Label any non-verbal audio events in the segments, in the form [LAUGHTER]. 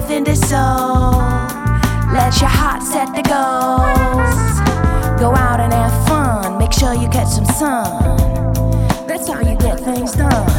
life, in this soul. Let your heart set the goals. Go out and have fun. Make sure you catch some sun. That's how you get things done.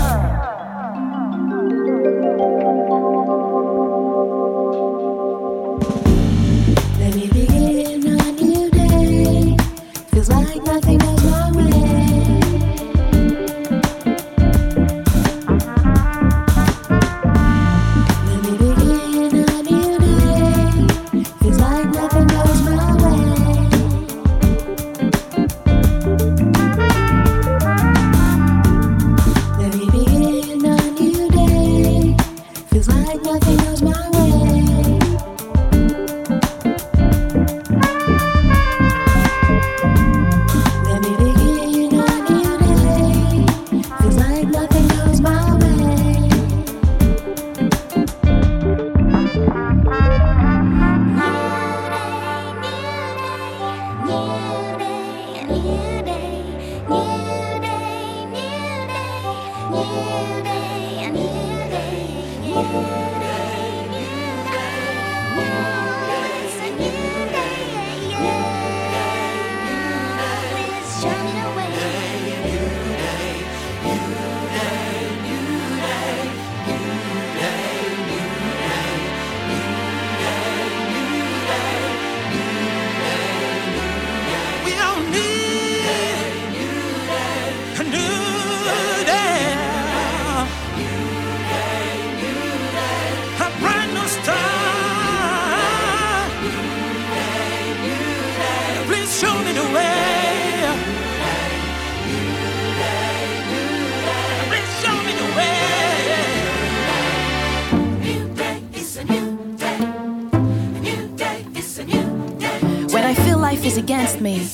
Against me,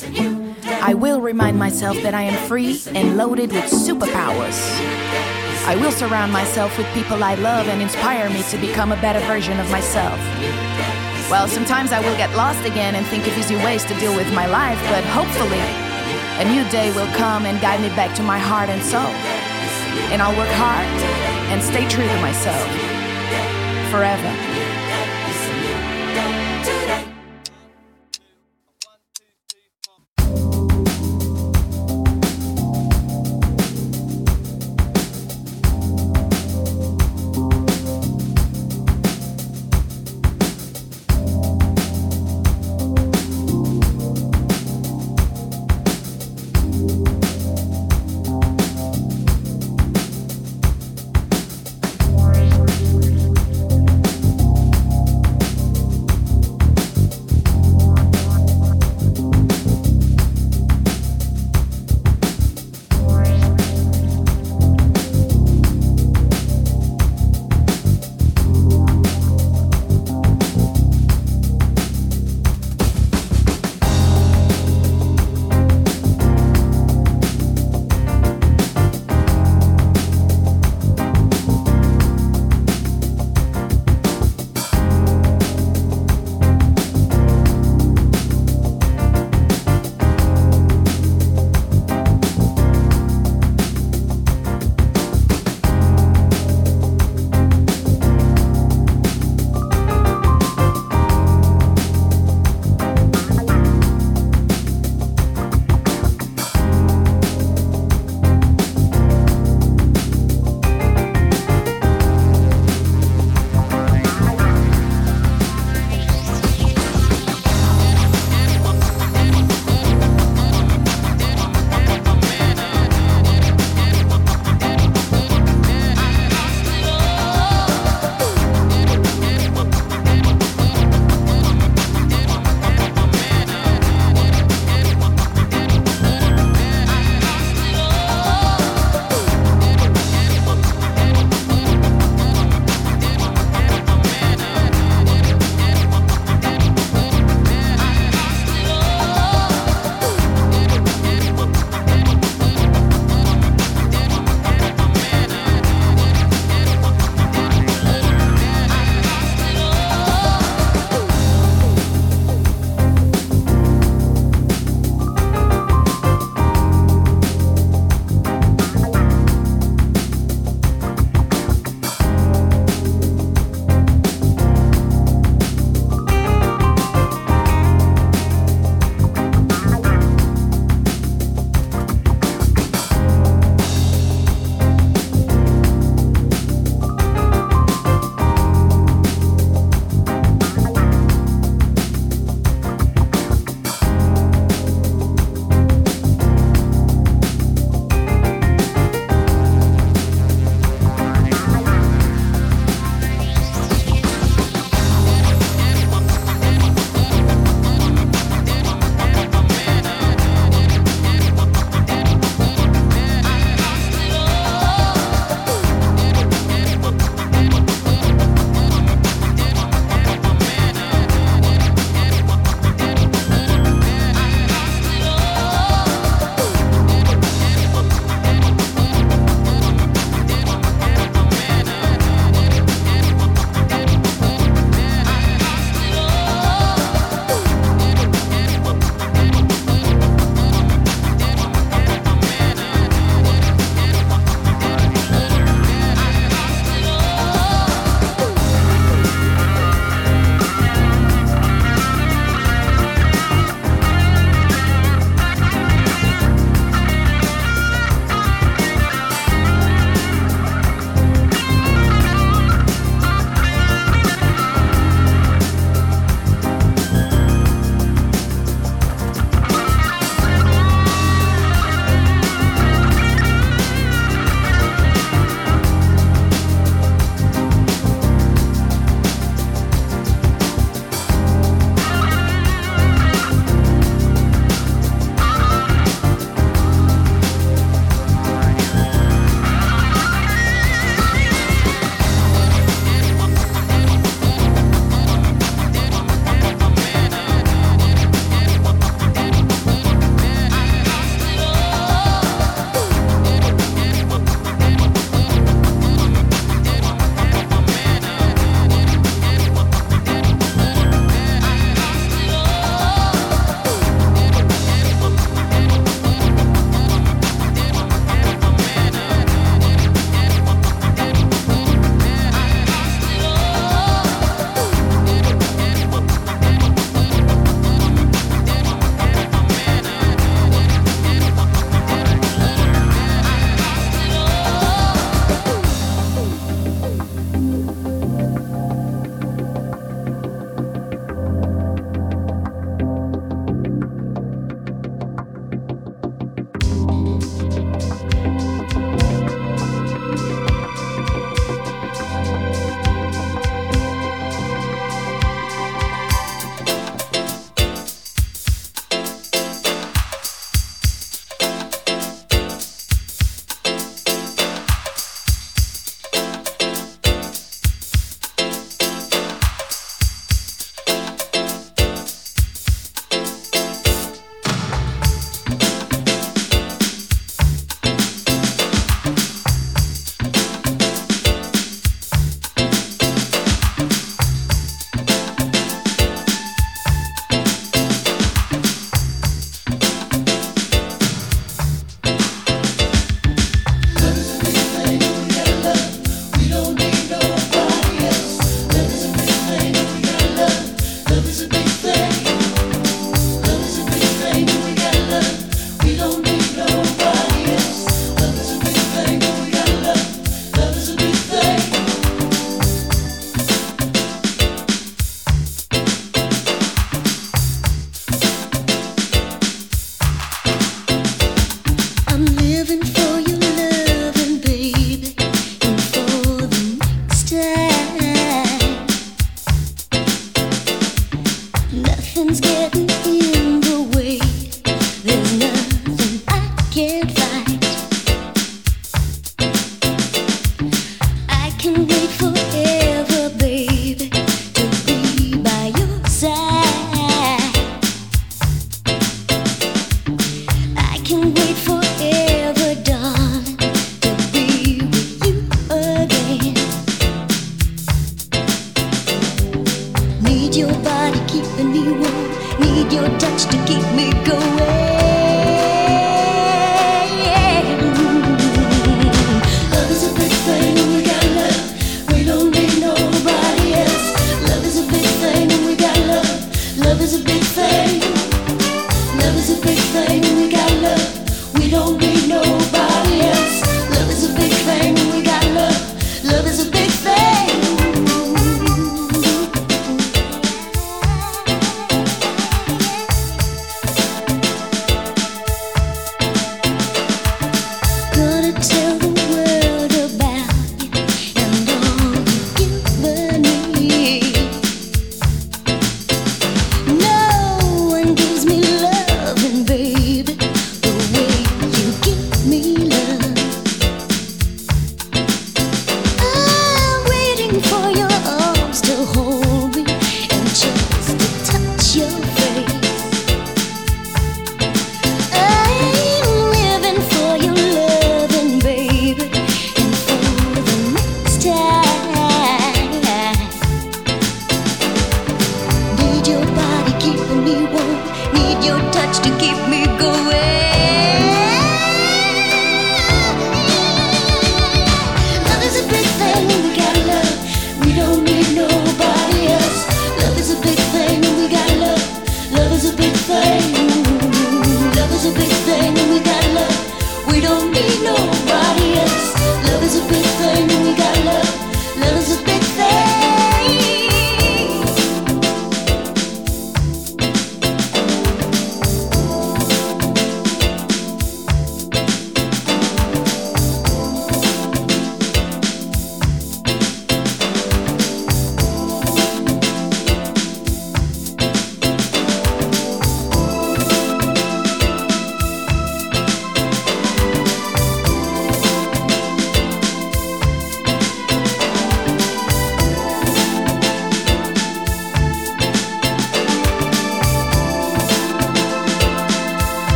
I will remind myself that I am free and loaded with superpowers. I will surround myself with people I love and inspire me to become a better version of myself. Well, sometimes I will get lost again and think of easy ways to deal with my life, but hopefully, a new day will come and guide me back to my heart and soul. And I'll work hard and stay true to myself forever.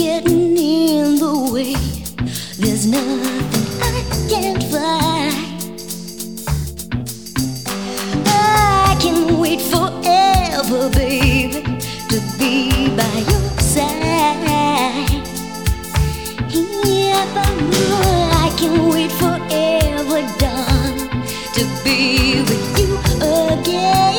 getting in the way. There's nothing I can't fly. I can wait forever, baby, to be by your side. If I I can wait forever, darling, to be with you again.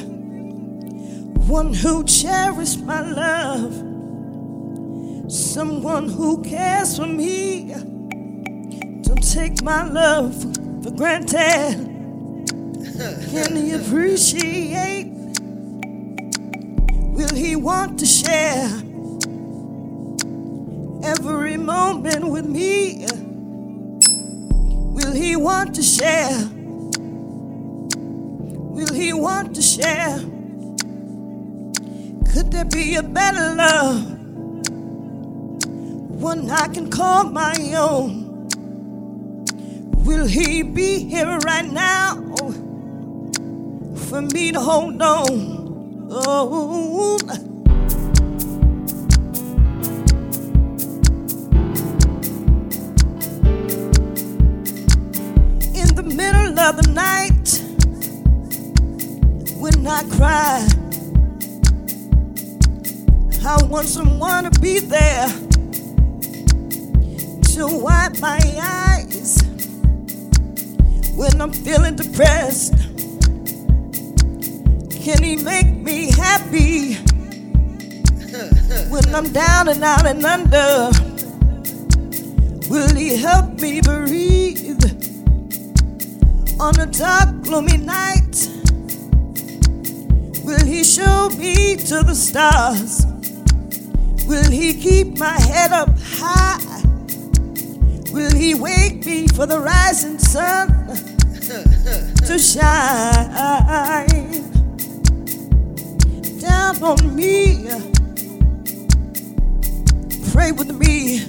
One who cherishes my love, someone who cares for me. Don't take my love for granted. Can he appreciate? Will he want to share every moment with me? Will he want to share? Will he want to share? Could there be a better love? One I can call my own. Will he be here right now for me to hold on? Oh. In the middle of the night, I cry, I want someone to be there to wipe my eyes when I'm feeling depressed. Can he make me happy when I'm down and out and under? Will he help me breathe on a dark, gloomy night? Will he show me to the stars? Will he keep my head up high? Will he wake me for the rising sun [LAUGHS] to shine down on me? Pray with me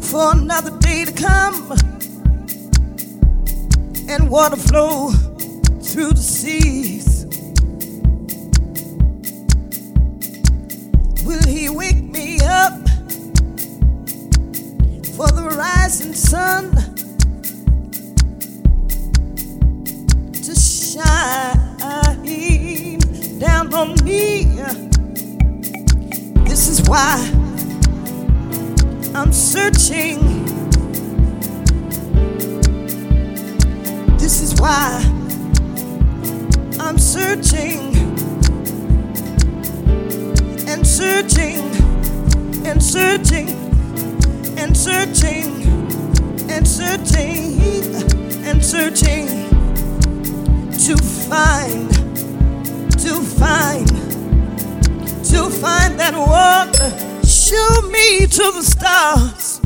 for another day to come and water flow through the seas. Will he wake me up for the rising sun to shine down on me? This is why I'm searching. Searching and searching and searching and searching and searching and searching to find, to find, to find that one. Show me to the stars.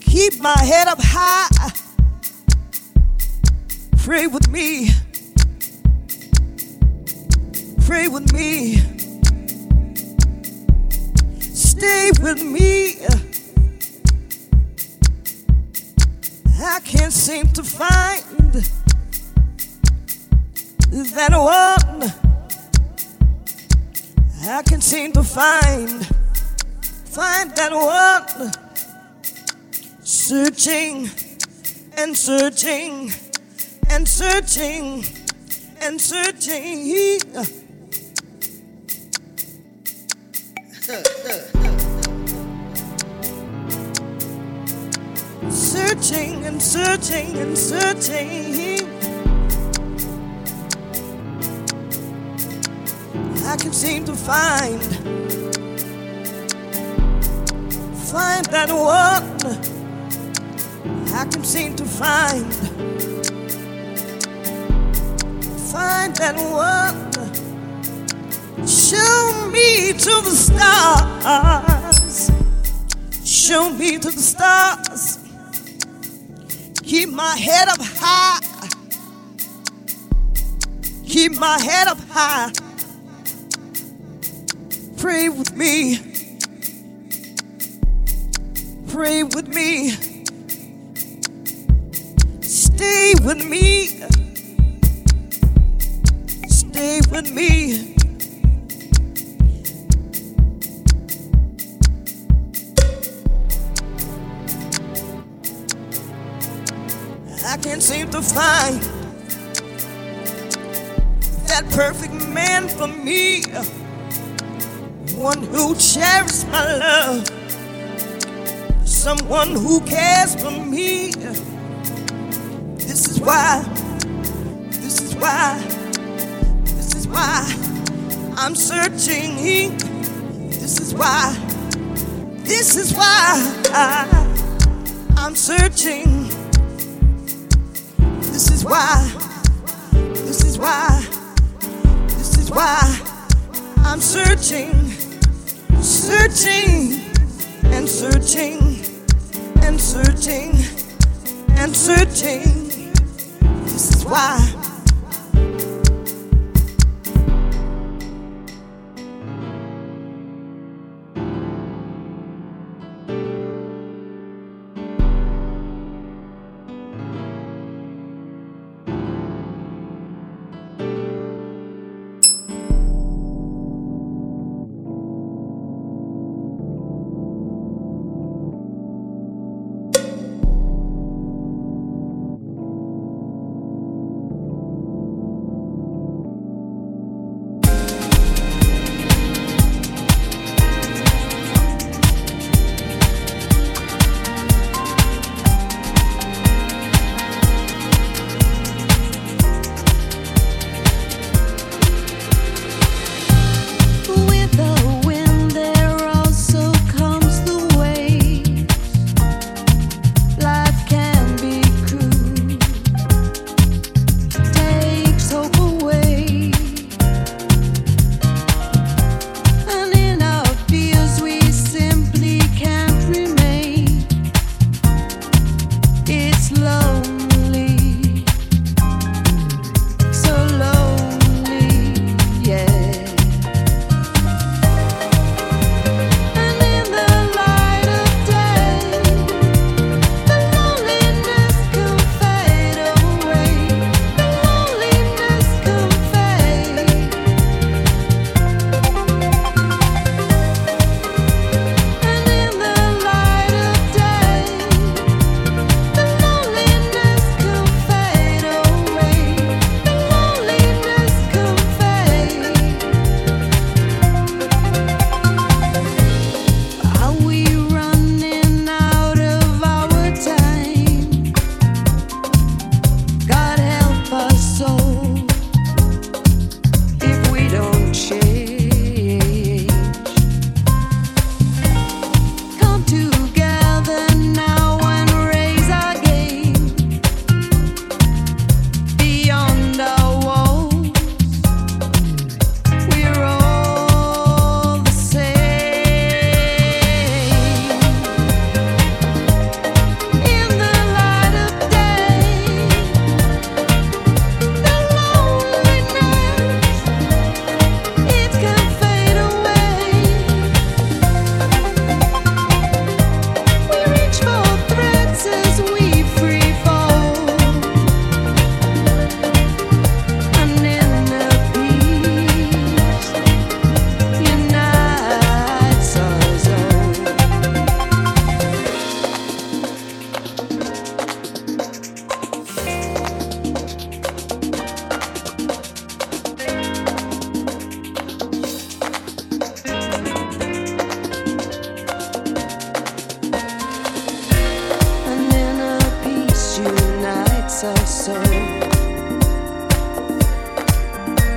Keep my head up high. Pray with me. Pray with me. Stay with me. I can't seem to find that one. I can't seem to find, find that one. Searching and searching and searching and searching. Searching and searching and searching. I can seem to find, find that one. I can seem to find, find that one. Show me to the stars. Show me to the stars. Keep my head up high. Keep my head up high. Pray with me. Pray with me. Stay with me. Stay with me. Find that perfect man for me. One who cherishes my love, someone who cares for me. This is why, this is why, this is why I'm searching. This is why, this is why I, I'm searching. Why, this is why, this is why I'm searching, searching and searching and searching and searching. This is why.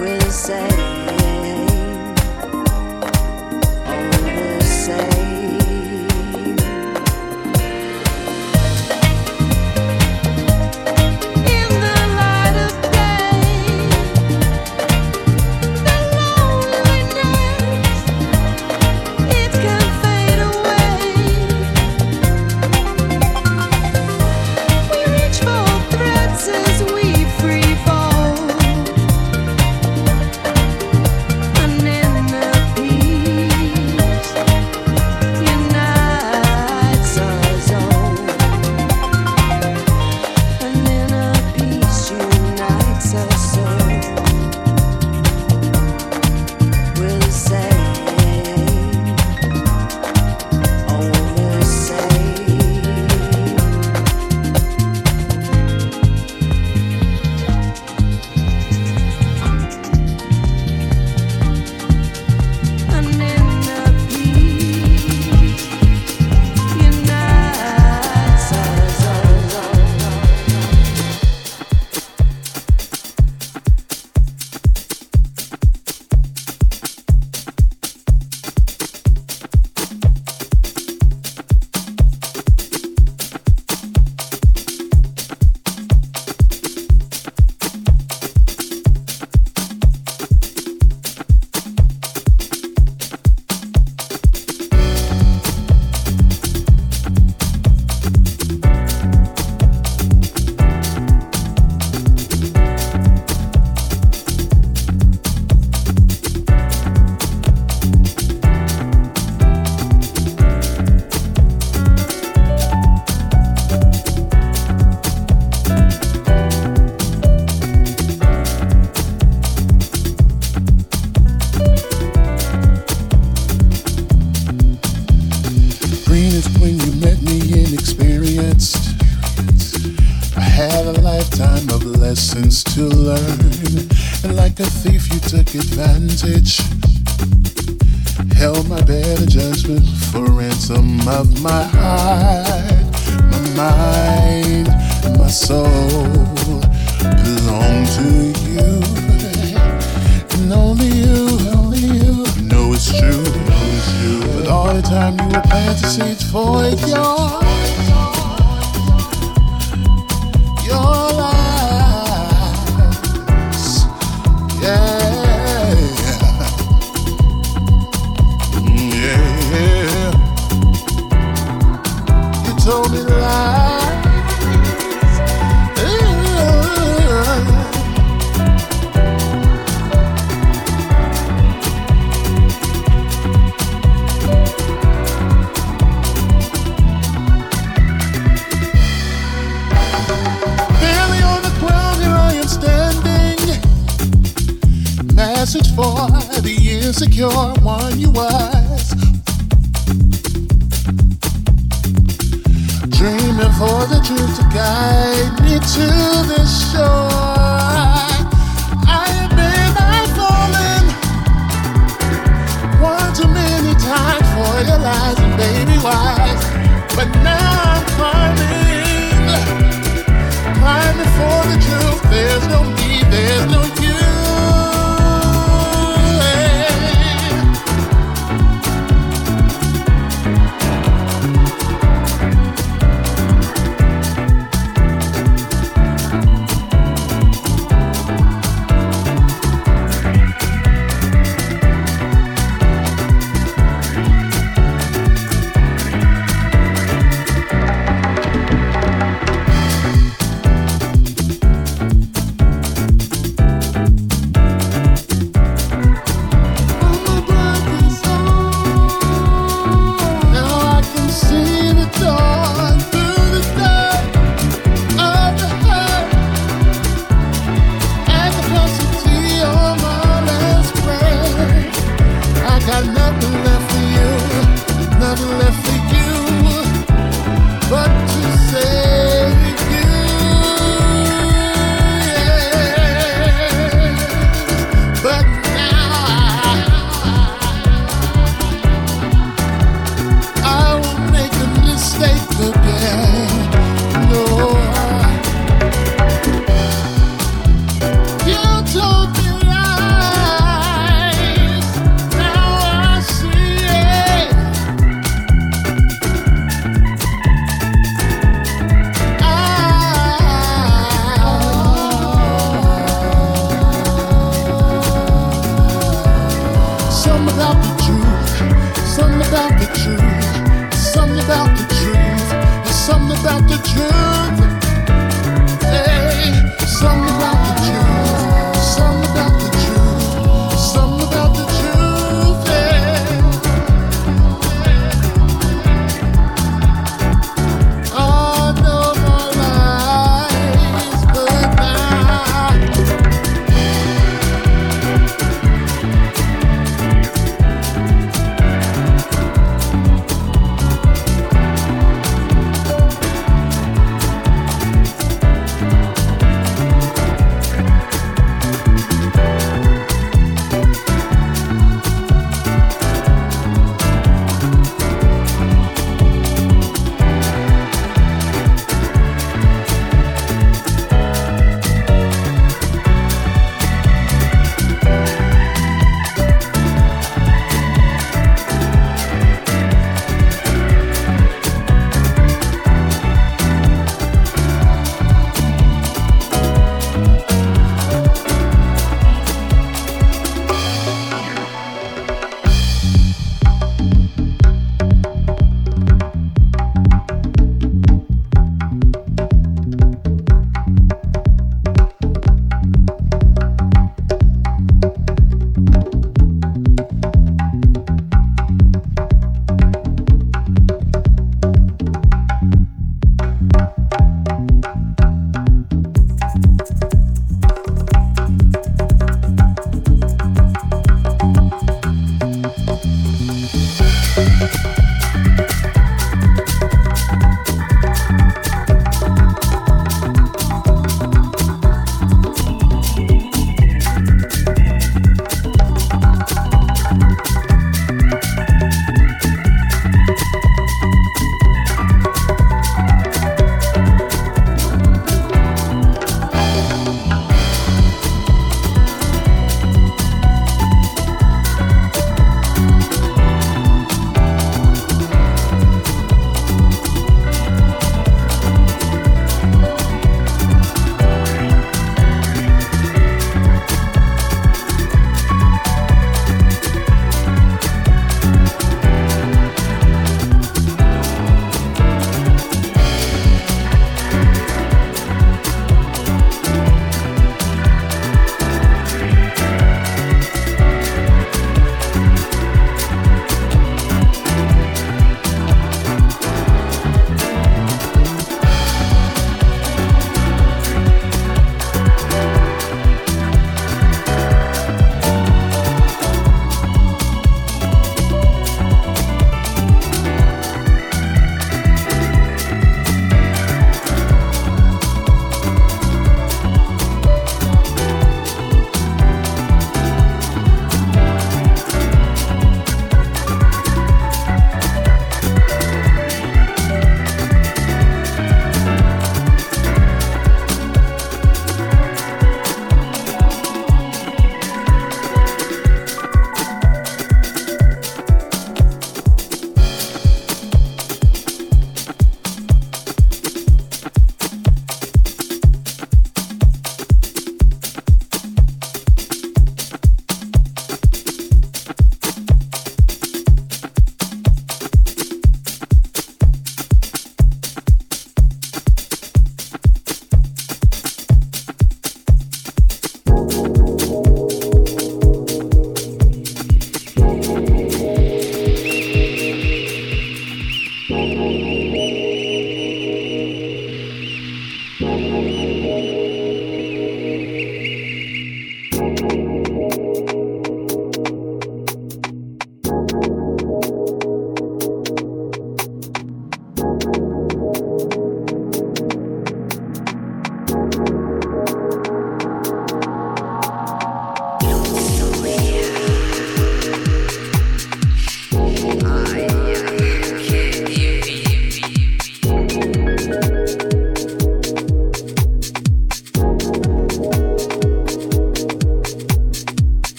will say the truth.